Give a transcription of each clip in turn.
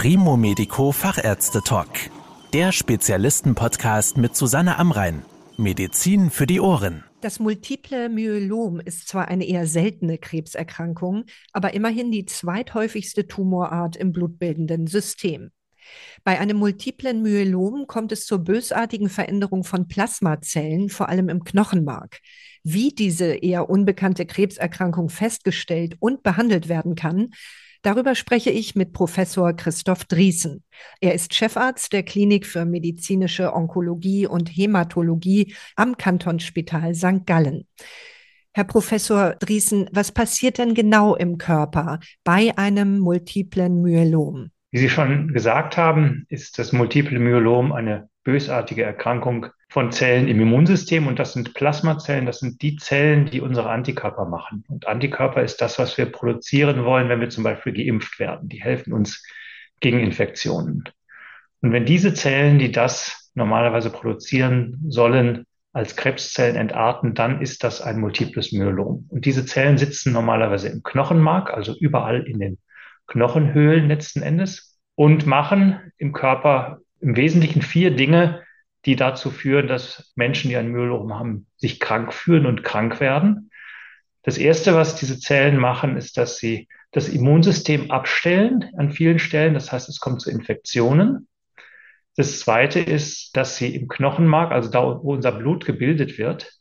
Primo Medico Fachärzte Talk. Der Spezialisten-Podcast mit Susanne Amrein. Medizin für die Ohren. Das multiple Myelom ist zwar eine eher seltene Krebserkrankung, aber immerhin die zweithäufigste Tumorart im blutbildenden System. Bei einem multiplen Myelom kommt es zur bösartigen Veränderung von Plasmazellen, vor allem im Knochenmark. Wie diese eher unbekannte Krebserkrankung festgestellt und behandelt werden kann, Darüber spreche ich mit Professor Christoph Driesen. Er ist Chefarzt der Klinik für medizinische Onkologie und Hämatologie am Kantonsspital St. Gallen. Herr Professor Driesen, was passiert denn genau im Körper bei einem multiplen Myelom? Wie Sie schon gesagt haben, ist das multiple Myelom eine bösartige Erkrankung von Zellen im Immunsystem und das sind Plasmazellen, das sind die Zellen, die unsere Antikörper machen. Und Antikörper ist das, was wir produzieren wollen, wenn wir zum Beispiel geimpft werden. Die helfen uns gegen Infektionen. Und wenn diese Zellen, die das normalerweise produzieren sollen, als Krebszellen entarten, dann ist das ein multiples Myelom. Und diese Zellen sitzen normalerweise im Knochenmark, also überall in den Knochenhöhlen letzten Endes und machen im Körper im Wesentlichen vier Dinge, die dazu führen, dass Menschen, die ein Myelom haben, sich krank fühlen und krank werden. Das Erste, was diese Zellen machen, ist, dass sie das Immunsystem abstellen an vielen Stellen. Das heißt, es kommt zu Infektionen. Das Zweite ist, dass sie im Knochenmark, also da, wo unser Blut gebildet wird,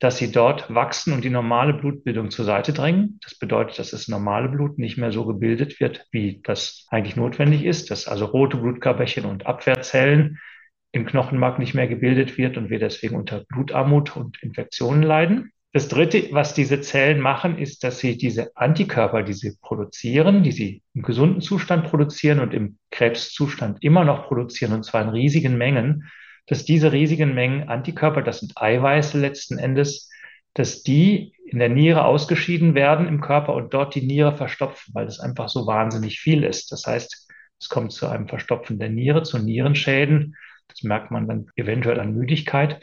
dass sie dort wachsen und die normale Blutbildung zur Seite drängen. Das bedeutet, dass das normale Blut nicht mehr so gebildet wird, wie das eigentlich notwendig ist, dass also rote Blutkörperchen und Abwehrzellen im Knochenmark nicht mehr gebildet wird und wir deswegen unter Blutarmut und Infektionen leiden. Das Dritte, was diese Zellen machen, ist, dass sie diese Antikörper, die sie produzieren, die sie im gesunden Zustand produzieren und im Krebszustand immer noch produzieren, und zwar in riesigen Mengen, dass diese riesigen Mengen Antikörper, das sind Eiweiße letzten Endes, dass die in der Niere ausgeschieden werden im Körper und dort die Niere verstopfen, weil das einfach so wahnsinnig viel ist. Das heißt, es kommt zu einem Verstopfen der Niere, zu Nierenschäden das merkt man dann eventuell an Müdigkeit.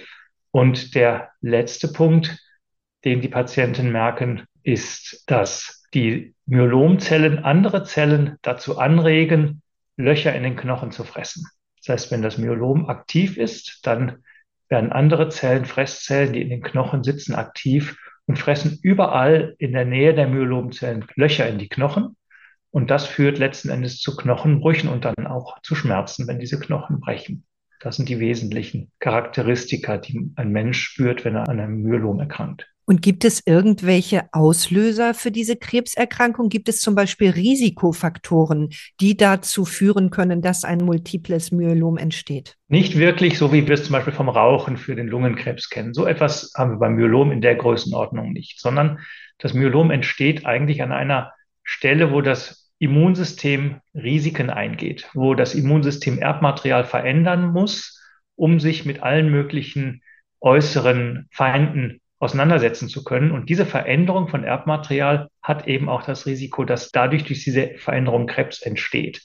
Und der letzte Punkt, den die Patienten merken, ist, dass die Myelomzellen andere Zellen dazu anregen, Löcher in den Knochen zu fressen. Das heißt, wenn das Myelom aktiv ist, dann werden andere Zellen, Fresszellen, die in den Knochen sitzen, aktiv und fressen überall in der Nähe der Myelomzellen Löcher in die Knochen. Und das führt letzten Endes zu Knochenbrüchen und dann auch zu Schmerzen, wenn diese Knochen brechen. Das sind die wesentlichen Charakteristika, die ein Mensch spürt, wenn er an einem Myelom erkrankt. Und gibt es irgendwelche Auslöser für diese Krebserkrankung? Gibt es zum Beispiel Risikofaktoren, die dazu führen können, dass ein multiples Myelom entsteht? Nicht wirklich, so wie wir es zum Beispiel vom Rauchen für den Lungenkrebs kennen. So etwas haben wir beim Myelom in der Größenordnung nicht, sondern das Myelom entsteht eigentlich an einer Stelle, wo das Immunsystem Risiken eingeht, wo das Immunsystem Erbmaterial verändern muss, um sich mit allen möglichen äußeren Feinden auseinandersetzen zu können. Und diese Veränderung von Erbmaterial hat eben auch das Risiko, dass dadurch durch diese Veränderung Krebs entsteht.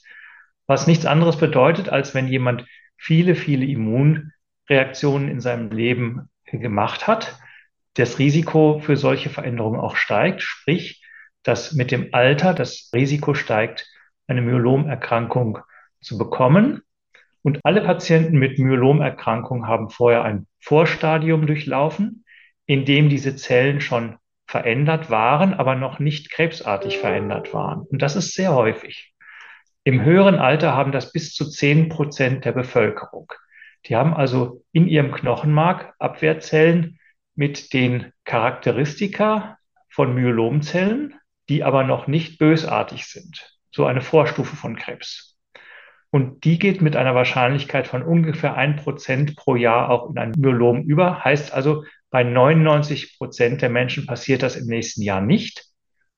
Was nichts anderes bedeutet, als wenn jemand viele, viele Immunreaktionen in seinem Leben gemacht hat, das Risiko für solche Veränderungen auch steigt. Sprich, dass mit dem Alter das Risiko steigt, eine Myelomerkrankung zu bekommen. Und alle Patienten mit Myelomerkrankung haben vorher ein Vorstadium durchlaufen, in dem diese Zellen schon verändert waren, aber noch nicht krebsartig verändert waren. Und das ist sehr häufig. Im höheren Alter haben das bis zu zehn Prozent der Bevölkerung. Die haben also in ihrem Knochenmark Abwehrzellen mit den Charakteristika von Myelomzellen, die aber noch nicht bösartig sind. So eine Vorstufe von Krebs. Und die geht mit einer Wahrscheinlichkeit von ungefähr ein Prozent pro Jahr auch in ein Myelom über. Heißt also, bei 99 Prozent der Menschen passiert das im nächsten Jahr nicht.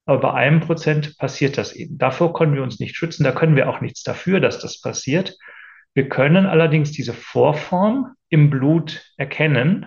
Aber bei einem Prozent passiert das eben. Davor können wir uns nicht schützen. Da können wir auch nichts dafür, dass das passiert. Wir können allerdings diese Vorform im Blut erkennen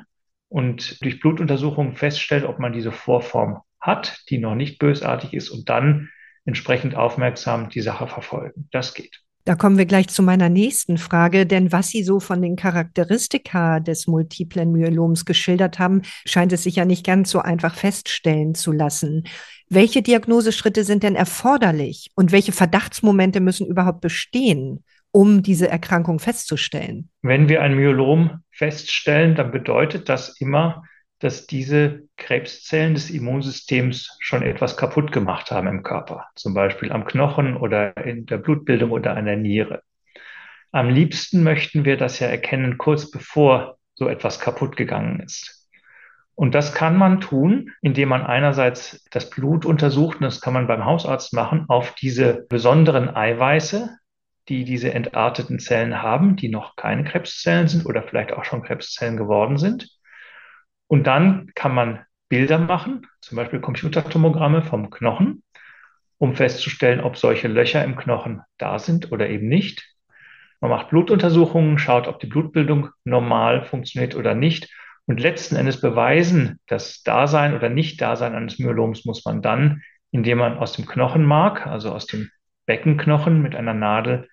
und durch Blutuntersuchungen feststellen, ob man diese Vorform hat, die noch nicht bösartig ist und dann entsprechend aufmerksam die Sache verfolgen. Das geht. Da kommen wir gleich zu meiner nächsten Frage, denn was Sie so von den Charakteristika des multiplen Myeloms geschildert haben, scheint es sich ja nicht ganz so einfach feststellen zu lassen. Welche Diagnoseschritte sind denn erforderlich und welche Verdachtsmomente müssen überhaupt bestehen, um diese Erkrankung festzustellen? Wenn wir ein Myelom feststellen, dann bedeutet das immer, dass diese Krebszellen des Immunsystems schon etwas kaputt gemacht haben im Körper, zum Beispiel am Knochen oder in der Blutbildung oder an der Niere. Am liebsten möchten wir das ja erkennen, kurz bevor so etwas kaputt gegangen ist. Und das kann man tun, indem man einerseits das Blut untersucht, und das kann man beim Hausarzt machen, auf diese besonderen Eiweiße, die diese entarteten Zellen haben, die noch keine Krebszellen sind oder vielleicht auch schon Krebszellen geworden sind. Und dann kann man Bilder machen, zum Beispiel Computertomogramme vom Knochen, um festzustellen, ob solche Löcher im Knochen da sind oder eben nicht. Man macht Blutuntersuchungen, schaut, ob die Blutbildung normal funktioniert oder nicht. Und letzten Endes beweisen, das Dasein oder Nicht-Dasein eines Myeloms muss man dann, indem man aus dem Knochenmark, also aus dem Beckenknochen mit einer Nadel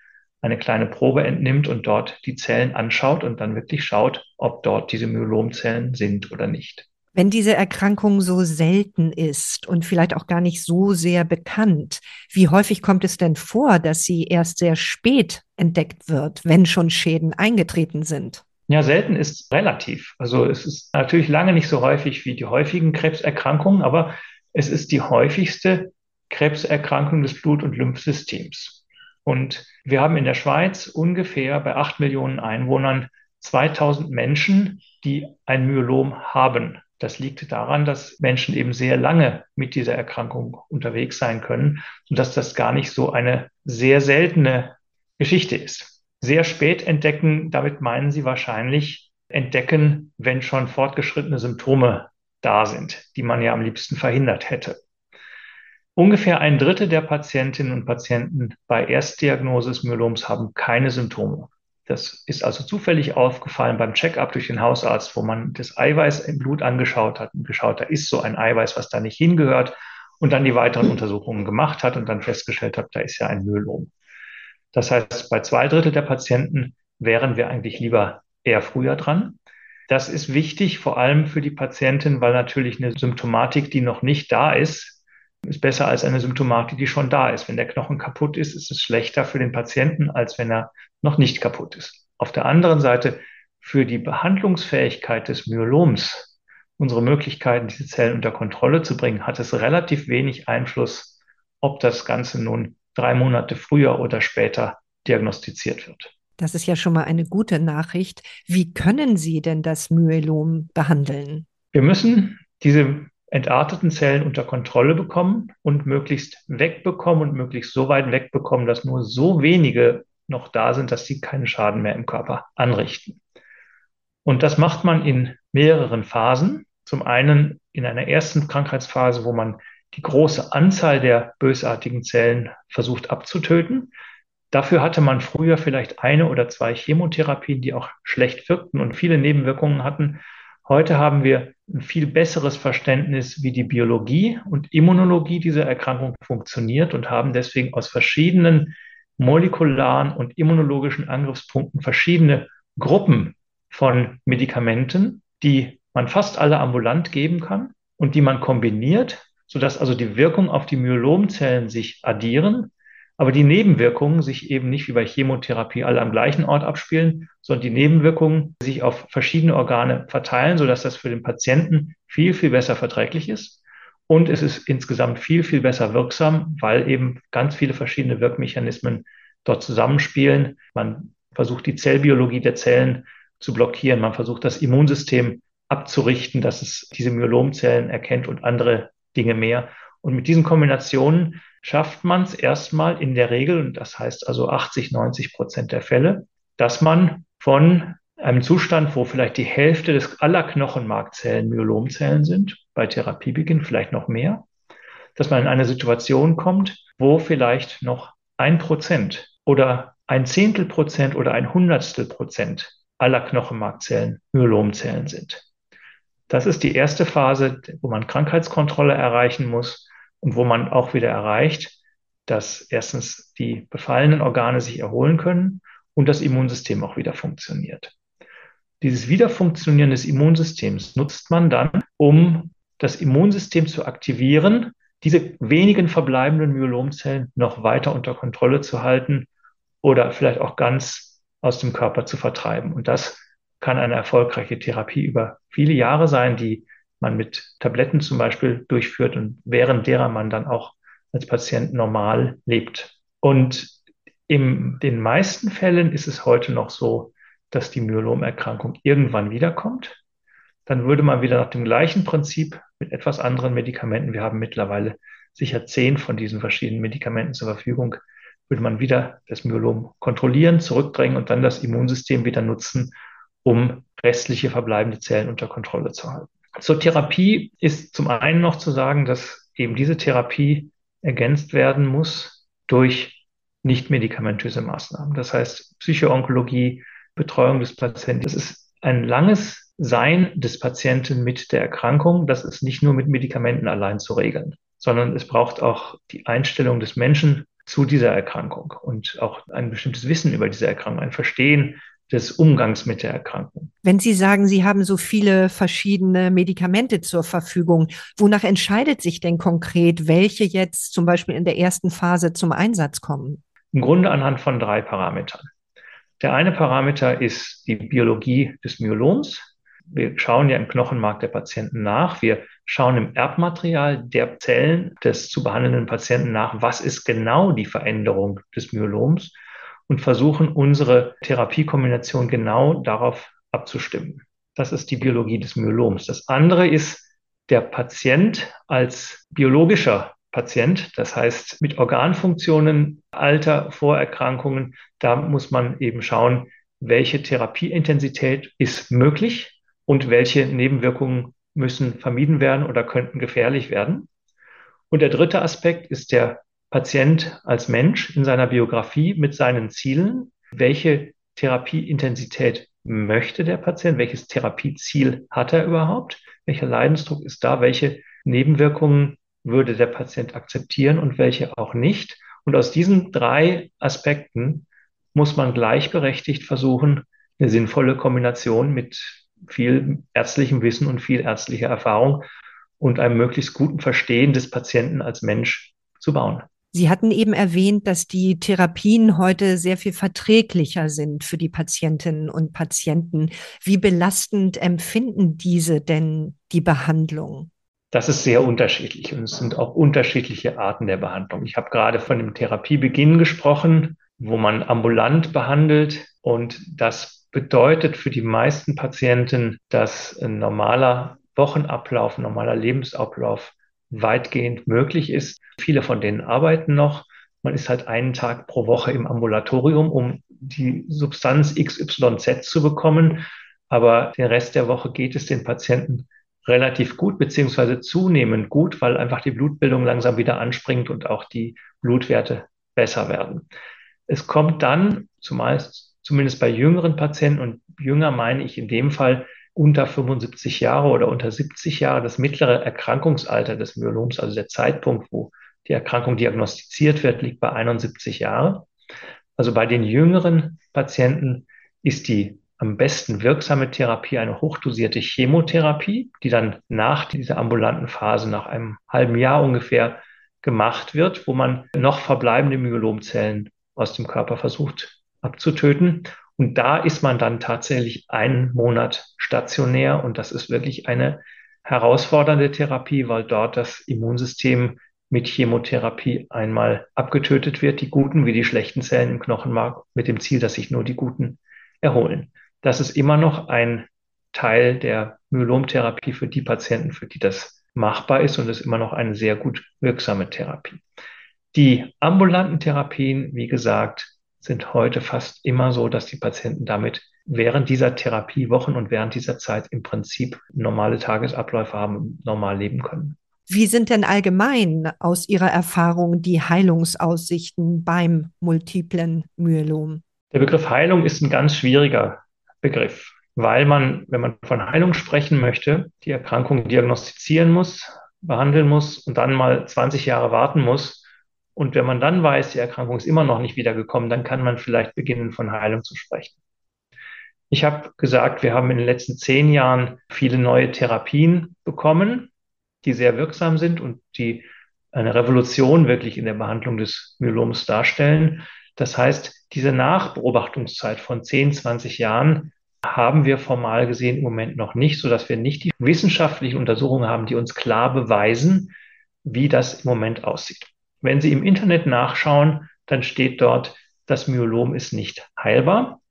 eine kleine Probe entnimmt und dort die Zellen anschaut und dann wirklich schaut, ob dort diese Myelomzellen sind oder nicht. Wenn diese Erkrankung so selten ist und vielleicht auch gar nicht so sehr bekannt, wie häufig kommt es denn vor, dass sie erst sehr spät entdeckt wird, wenn schon Schäden eingetreten sind? Ja, selten ist relativ. Also es ist natürlich lange nicht so häufig wie die häufigen Krebserkrankungen, aber es ist die häufigste Krebserkrankung des Blut- und Lymphsystems. Und wir haben in der Schweiz ungefähr bei acht Millionen Einwohnern 2000 Menschen, die ein Myelom haben. Das liegt daran, dass Menschen eben sehr lange mit dieser Erkrankung unterwegs sein können und dass das gar nicht so eine sehr seltene Geschichte ist. Sehr spät entdecken, damit meinen Sie wahrscheinlich entdecken, wenn schon fortgeschrittene Symptome da sind, die man ja am liebsten verhindert hätte. Ungefähr ein Drittel der Patientinnen und Patienten bei Erstdiagnose des Myeloms haben keine Symptome. Das ist also zufällig aufgefallen beim Check-up durch den Hausarzt, wo man das Eiweiß im Blut angeschaut hat und geschaut, da ist so ein Eiweiß, was da nicht hingehört und dann die weiteren Untersuchungen gemacht hat und dann festgestellt hat, da ist ja ein Myelom. Das heißt, bei zwei Drittel der Patienten wären wir eigentlich lieber eher früher dran. Das ist wichtig, vor allem für die Patientin, weil natürlich eine Symptomatik, die noch nicht da ist, ist besser als eine Symptomatik, die schon da ist. Wenn der Knochen kaputt ist, ist es schlechter für den Patienten, als wenn er noch nicht kaputt ist. Auf der anderen Seite, für die Behandlungsfähigkeit des Myeloms, unsere Möglichkeiten, diese Zellen unter Kontrolle zu bringen, hat es relativ wenig Einfluss, ob das Ganze nun drei Monate früher oder später diagnostiziert wird. Das ist ja schon mal eine gute Nachricht. Wie können Sie denn das Myelom behandeln? Wir müssen diese entarteten Zellen unter Kontrolle bekommen und möglichst wegbekommen und möglichst so weit wegbekommen, dass nur so wenige noch da sind, dass sie keinen Schaden mehr im Körper anrichten. Und das macht man in mehreren Phasen. Zum einen in einer ersten Krankheitsphase, wo man die große Anzahl der bösartigen Zellen versucht abzutöten. Dafür hatte man früher vielleicht eine oder zwei Chemotherapien, die auch schlecht wirkten und viele Nebenwirkungen hatten. Heute haben wir ein viel besseres Verständnis, wie die Biologie und Immunologie dieser Erkrankung funktioniert und haben deswegen aus verschiedenen molekularen und immunologischen Angriffspunkten verschiedene Gruppen von Medikamenten, die man fast alle ambulant geben kann und die man kombiniert, sodass also die Wirkung auf die Myelomzellen sich addieren aber die Nebenwirkungen sich eben nicht wie bei Chemotherapie alle am gleichen Ort abspielen, sondern die Nebenwirkungen sich auf verschiedene Organe verteilen, sodass das für den Patienten viel, viel besser verträglich ist. Und es ist insgesamt viel, viel besser wirksam, weil eben ganz viele verschiedene Wirkmechanismen dort zusammenspielen. Man versucht die Zellbiologie der Zellen zu blockieren. Man versucht das Immunsystem abzurichten, dass es diese Myelomzellen erkennt und andere Dinge mehr. Und mit diesen Kombinationen schafft man es erstmal in der Regel, und das heißt also 80, 90 Prozent der Fälle, dass man von einem Zustand, wo vielleicht die Hälfte des aller Knochenmarkzellen Myelomzellen sind, bei Therapiebeginn vielleicht noch mehr, dass man in eine Situation kommt, wo vielleicht noch ein Prozent oder ein Zehntel Prozent oder ein Hundertstel Prozent aller Knochenmarkzellen Myelomzellen sind. Das ist die erste Phase, wo man Krankheitskontrolle erreichen muss und wo man auch wieder erreicht, dass erstens die befallenen Organe sich erholen können und das Immunsystem auch wieder funktioniert. Dieses Wiederfunktionieren des Immunsystems nutzt man dann, um das Immunsystem zu aktivieren, diese wenigen verbleibenden Myelomzellen noch weiter unter Kontrolle zu halten oder vielleicht auch ganz aus dem Körper zu vertreiben. Und das kann eine erfolgreiche Therapie über viele Jahre sein, die man mit Tabletten zum Beispiel durchführt und während derer man dann auch als Patient normal lebt. Und in den meisten Fällen ist es heute noch so, dass die Myelomerkrankung irgendwann wiederkommt. Dann würde man wieder nach dem gleichen Prinzip mit etwas anderen Medikamenten, wir haben mittlerweile sicher zehn von diesen verschiedenen Medikamenten zur Verfügung, würde man wieder das Myelom kontrollieren, zurückdrängen und dann das Immunsystem wieder nutzen, um restliche verbleibende Zellen unter Kontrolle zu halten. Zur Therapie ist zum einen noch zu sagen, dass eben diese Therapie ergänzt werden muss durch nicht-medikamentöse Maßnahmen. Das heißt, Psychoonkologie, Betreuung des Patienten. Das ist ein langes Sein des Patienten mit der Erkrankung. Das ist nicht nur mit Medikamenten allein zu regeln, sondern es braucht auch die Einstellung des Menschen zu dieser Erkrankung und auch ein bestimmtes Wissen über diese Erkrankung, ein Verstehen des Umgangs mit der Erkrankung. Wenn Sie sagen, Sie haben so viele verschiedene Medikamente zur Verfügung, wonach entscheidet sich denn konkret, welche jetzt zum Beispiel in der ersten Phase zum Einsatz kommen? Im Grunde anhand von drei Parametern. Der eine Parameter ist die Biologie des Myeloms. Wir schauen ja im Knochenmark der Patienten nach. Wir schauen im Erbmaterial der Zellen des zu behandelnden Patienten nach, was ist genau die Veränderung des Myeloms und versuchen unsere Therapiekombination genau darauf abzustimmen. Das ist die Biologie des Myeloms. Das andere ist der Patient als biologischer Patient, das heißt mit Organfunktionen, Alter, Vorerkrankungen. Da muss man eben schauen, welche Therapieintensität ist möglich und welche Nebenwirkungen müssen vermieden werden oder könnten gefährlich werden. Und der dritte Aspekt ist der Patient als Mensch in seiner Biografie mit seinen Zielen. Welche Therapieintensität möchte der Patient? Welches Therapieziel hat er überhaupt? Welcher Leidensdruck ist da? Welche Nebenwirkungen würde der Patient akzeptieren und welche auch nicht? Und aus diesen drei Aspekten muss man gleichberechtigt versuchen, eine sinnvolle Kombination mit viel ärztlichem Wissen und viel ärztlicher Erfahrung und einem möglichst guten Verstehen des Patienten als Mensch zu bauen. Sie hatten eben erwähnt, dass die Therapien heute sehr viel verträglicher sind für die Patientinnen und Patienten. Wie belastend empfinden diese denn die Behandlung? Das ist sehr unterschiedlich und es sind auch unterschiedliche Arten der Behandlung. Ich habe gerade von dem Therapiebeginn gesprochen, wo man ambulant behandelt und das bedeutet für die meisten Patienten, dass ein normaler Wochenablauf, normaler Lebensablauf weitgehend möglich ist. Viele von denen arbeiten noch. Man ist halt einen Tag pro Woche im Ambulatorium, um die Substanz XYZ zu bekommen. Aber den Rest der Woche geht es den Patienten relativ gut, beziehungsweise zunehmend gut, weil einfach die Blutbildung langsam wieder anspringt und auch die Blutwerte besser werden. Es kommt dann zumeist, zumindest bei jüngeren Patienten und jünger meine ich in dem Fall unter 75 Jahre oder unter 70 Jahre das mittlere Erkrankungsalter des Myeloms, also der Zeitpunkt, wo die Erkrankung diagnostiziert wird, liegt bei 71 Jahren. Also bei den jüngeren Patienten ist die am besten wirksame Therapie eine hochdosierte Chemotherapie, die dann nach dieser ambulanten Phase, nach einem halben Jahr ungefähr, gemacht wird, wo man noch verbleibende Myelomzellen aus dem Körper versucht abzutöten. Und da ist man dann tatsächlich einen Monat stationär und das ist wirklich eine herausfordernde Therapie, weil dort das Immunsystem mit Chemotherapie einmal abgetötet wird, die guten wie die schlechten Zellen im Knochenmark, mit dem Ziel, dass sich nur die guten erholen. Das ist immer noch ein Teil der Myelomtherapie für die Patienten, für die das machbar ist und ist immer noch eine sehr gut wirksame Therapie. Die ambulanten Therapien, wie gesagt, sind heute fast immer so, dass die Patienten damit während dieser Therapiewochen und während dieser Zeit im Prinzip normale Tagesabläufe haben und normal leben können. Wie sind denn allgemein aus Ihrer Erfahrung die Heilungsaussichten beim multiplen Myelom? Der Begriff Heilung ist ein ganz schwieriger Begriff, weil man, wenn man von Heilung sprechen möchte, die Erkrankung diagnostizieren muss, behandeln muss und dann mal 20 Jahre warten muss, Und wenn man dann weiß, die Erkrankung ist immer noch nicht wiedergekommen, dann kann man vielleicht beginnen, von Heilung zu sprechen. Ich habe gesagt, wir haben in den letzten zehn Jahren viele neue Therapien bekommen, die sehr wirksam sind und die eine Revolution wirklich in der Behandlung des Myeloms darstellen. Das heißt, diese Nachbeobachtungszeit von 10, 20 Jahren haben wir formal gesehen im Moment noch nicht, sodass wir nicht die wissenschaftlichen Untersuchungen haben, die uns klar beweisen, wie das im Moment aussieht. Wenn Sie im Internet nachschauen, dann steht dort, das Myelom ist nicht heilbar.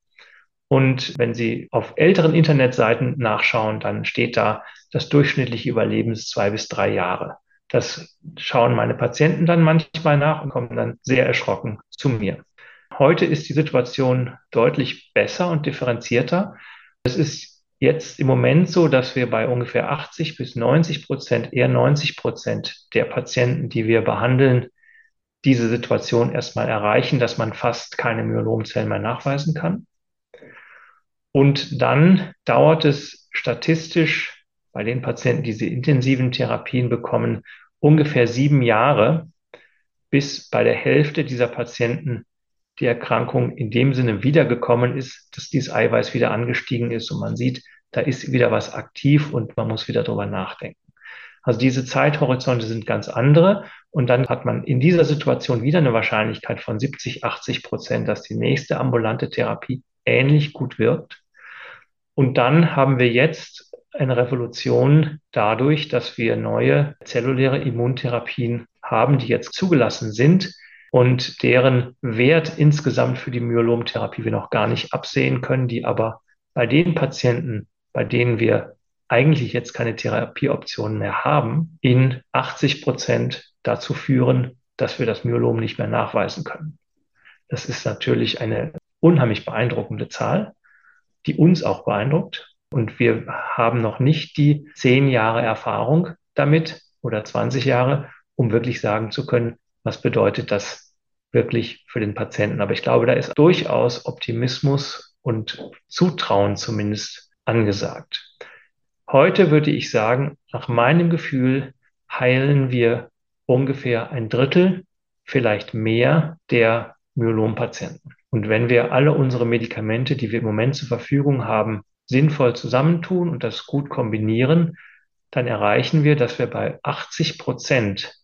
Und wenn Sie auf älteren Internetseiten nachschauen, dann steht da, das durchschnittliche Überleben ist zwei bis drei Jahre. Das schauen meine Patienten dann manchmal nach und kommen dann sehr erschrocken zu mir. Heute ist die Situation deutlich besser und differenzierter. Es ist jetzt im Moment so, dass wir bei ungefähr 80 bis 90 Prozent, eher 90 Prozent der Patienten, die wir behandeln, diese Situation erstmal erreichen, dass man fast keine Myelomzellen mehr nachweisen kann. Und dann dauert es statistisch bei den Patienten, die diese intensiven Therapien bekommen, ungefähr sieben Jahre, bis bei der Hälfte dieser Patienten die Erkrankung in dem Sinne wiedergekommen ist, dass dieses Eiweiß wieder angestiegen ist und man sieht, da ist wieder was aktiv und man muss wieder drüber nachdenken. Also diese Zeithorizonte sind ganz andere. Und dann hat man in dieser Situation wieder eine Wahrscheinlichkeit von 70, 80 Prozent, dass die nächste ambulante Therapie ähnlich gut wirkt. Und dann haben wir jetzt eine Revolution dadurch, dass wir neue zelluläre Immuntherapien haben, die jetzt zugelassen sind und deren Wert insgesamt für die Myelomtherapie wir noch gar nicht absehen können, die aber bei den Patienten, bei denen wir eigentlich jetzt keine Therapieoptionen mehr haben, in 80 Prozent dazu führen, dass wir das Myelom nicht mehr nachweisen können. Das ist natürlich eine unheimlich beeindruckende Zahl, die uns auch beeindruckt. Und wir haben noch nicht die zehn Jahre Erfahrung damit oder 20 Jahre, um wirklich sagen zu können, was bedeutet das wirklich für den Patienten. Aber ich glaube, da ist durchaus Optimismus und Zutrauen zumindest angesagt. Heute würde ich sagen, nach meinem Gefühl heilen wir ungefähr ein Drittel, vielleicht mehr der Myelompatienten. Und wenn wir alle unsere Medikamente, die wir im Moment zur Verfügung haben, sinnvoll zusammentun und das gut kombinieren, dann erreichen wir, dass wir bei 80 Prozent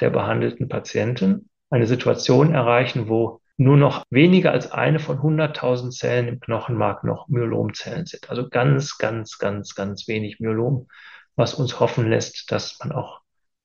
der behandelten Patienten eine Situation erreichen, wo nur noch weniger als eine von 100.000 Zellen im Knochenmark noch Myelomzellen sind. Also ganz, ganz, ganz, ganz wenig Myelom, was uns hoffen lässt, dass man auch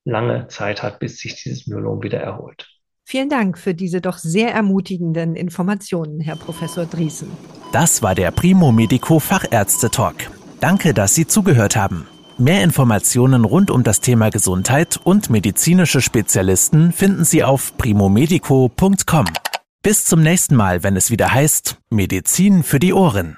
lange Zeit hat, bis sich dieses Myelom wieder erholt. Vielen Dank für diese doch sehr ermutigenden Informationen, Herr Professor Driesen. Das war der Primo Medico Fachärzte Talk. Danke, dass Sie zugehört haben. Mehr Informationen rund um das Thema Gesundheit und medizinische Spezialisten finden Sie auf primomedico.com. Bis zum nächsten Mal, wenn es wieder heißt Medizin für die Ohren.